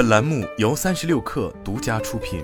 本栏目由三十六氪独家出品。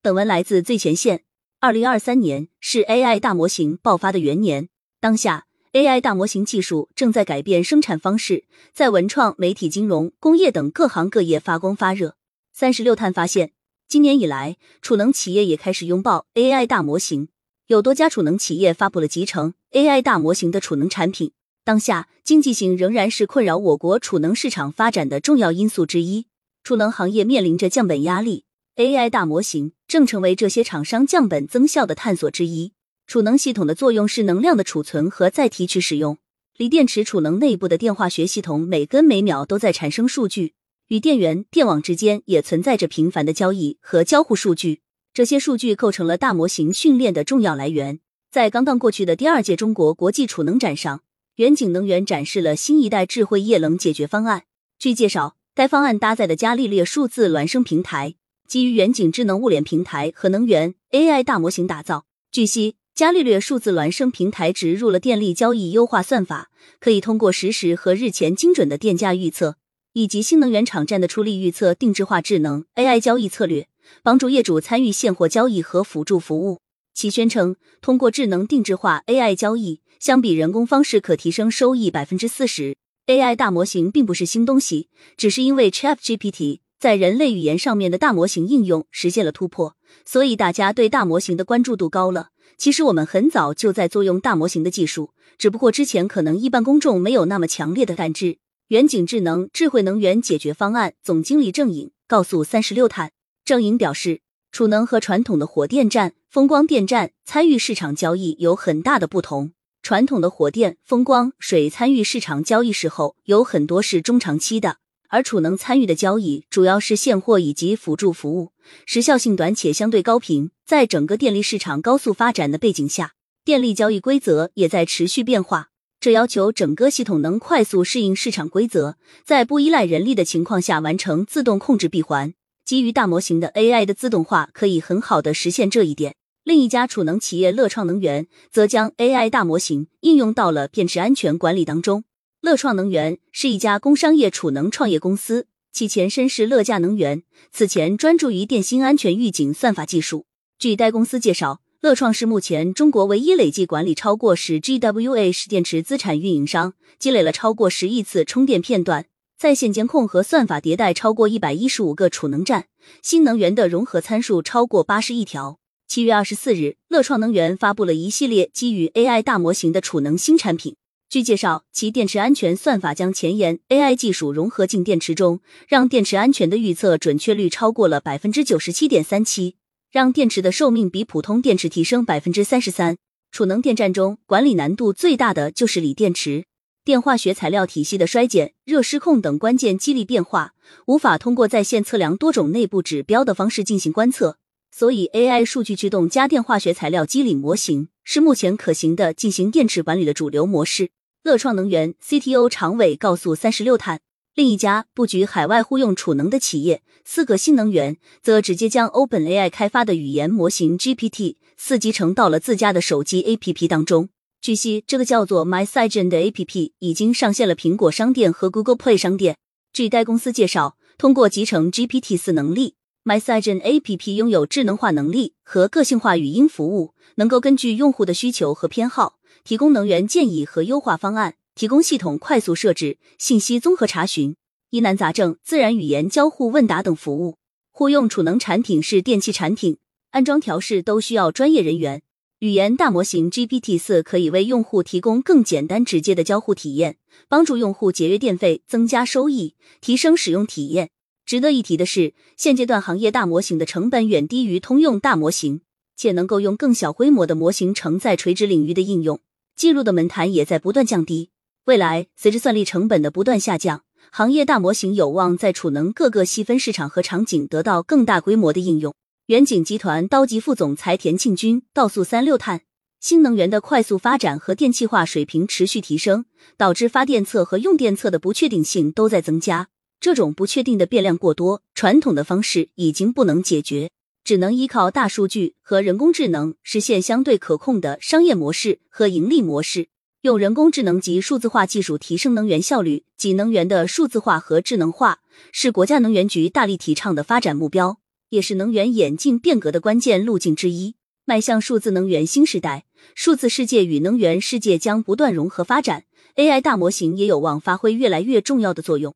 本文来自最前线。二零二三年是 AI 大模型爆发的元年，当下 AI 大模型技术正在改变生产方式，在文创、媒体、金融、工业等各行各业发光发热。三十六探发现，今年以来，储能企业也开始拥抱 AI 大模型，有多家储能企业发布了集成 AI 大模型的储能产品。当下，经济性仍然是困扰我国储能市场发展的重要因素之一，储能行业面临着降本压力。AI 大模型正成为这些厂商降本增效的探索之一。储能系统的作用是能量的储存和再提取使用。锂电池储能内部的电化学系统每分每秒都在产生数据，与电源、电网之间也存在着频繁的交易和交互数据。这些数据构成了大模型训练的重要来源。在刚刚过去的第二届中国国际储能展上，远景能源展示了新一代智慧液冷解决方案。据介绍，该方案搭载的伽利略数字孪生平台。基于远景智能物联平台和能源 AI 大模型打造。据悉，伽利略数字孪生平台植入了电力交易优化算法，可以通过实时和日前精准的电价预测，以及新能源场站的出力预测，定制化智能 AI 交易策略，帮助业主参与现货交易和辅助服务。其宣称，通过智能定制化 AI 交易，相比人工方式可提升收益百分之四十。AI 大模型并不是新东西，只是因为 ChatGPT。在人类语言上面的大模型应用实现了突破，所以大家对大模型的关注度高了。其实我们很早就在作用大模型的技术，只不过之前可能一般公众没有那么强烈的感知。远景智能智慧能源解决方案总经理郑颖告诉三十六碳，郑颖表示，储能和传统的火电站、风光电站参与市场交易有很大的不同。传统的火电、风光、水参与市场交易时候，有很多是中长期的。而储能参与的交易主要是现货以及辅助服务，时效性短且相对高频。在整个电力市场高速发展的背景下，电力交易规则也在持续变化，这要求整个系统能快速适应市场规则，在不依赖人力的情况下完成自动控制闭环。基于大模型的 AI 的自动化可以很好的实现这一点。另一家储能企业乐创能源则将 AI 大模型应用到了电池安全管理当中。乐创能源是一家工商业储能创业公司，其前身是乐价能源，此前专注于电芯安全预警算法技术。据该公司介绍，乐创是目前中国唯一累计管理超过十 GWh 电池资产运营商，积累了超过十亿次充电片段，在线监控和算法迭代超过一百一十五个储能站，新能源的融合参数超过八十亿条。七月二十四日，乐创能源发布了一系列基于 AI 大模型的储能新产品。据介绍，其电池安全算法将前沿 AI 技术融合进电池中，让电池安全的预测准确率超过了百分之九十七点三七，让电池的寿命比普通电池提升百分之三十三。储能电站中管理难度最大的就是锂电池，电化学材料体系的衰减、热失控等关键机理变化，无法通过在线测量多种内部指标的方式进行观测，所以 AI 数据驱动家电化学材料机理模型是目前可行的进行电池管理的主流模式。乐创能源 CTO 常伟告诉三十六碳，另一家布局海外互用储能的企业四个新能源，则直接将 OpenAI 开发的语言模型 GPT 四集成到了自家的手机 APP 当中。据悉，这个叫做 MySigen 的 APP 已经上线了苹果商店和 Google Play 商店。据该公司介绍，通过集成 GPT 四能力，MySigen APP 拥有智能化能力和个性化语音服务，能够根据用户的需求和偏好。提供能源建议和优化方案，提供系统快速设置、信息综合查询、疑难杂症、自然语言交互问答等服务。互用储能产品是电器产品，安装调试都需要专业人员。语言大模型 GPT 四可以为用户提供更简单直接的交互体验，帮助用户节约电费、增加收益、提升使用体验。值得一提的是，现阶段行业大模型的成本远低于通用大模型，且能够用更小规模的模型承载垂直领域的应用。进入的门槛也在不断降低。未来，随着算力成本的不断下降，行业大模型有望在储能各个细分市场和场景得到更大规模的应用。远景集团高级副总裁田庆军告诉三六碳，新能源的快速发展和电气化水平持续提升，导致发电侧和用电侧的不确定性都在增加。这种不确定的变量过多，传统的方式已经不能解决。只能依靠大数据和人工智能实现相对可控的商业模式和盈利模式。用人工智能及数字化技术提升能源效率及能源的数字化和智能化，是国家能源局大力提倡的发展目标，也是能源演进变革的关键路径之一。迈向数字能源新时代，数字世界与能源世界将不断融合发展，AI 大模型也有望发挥越来越重要的作用。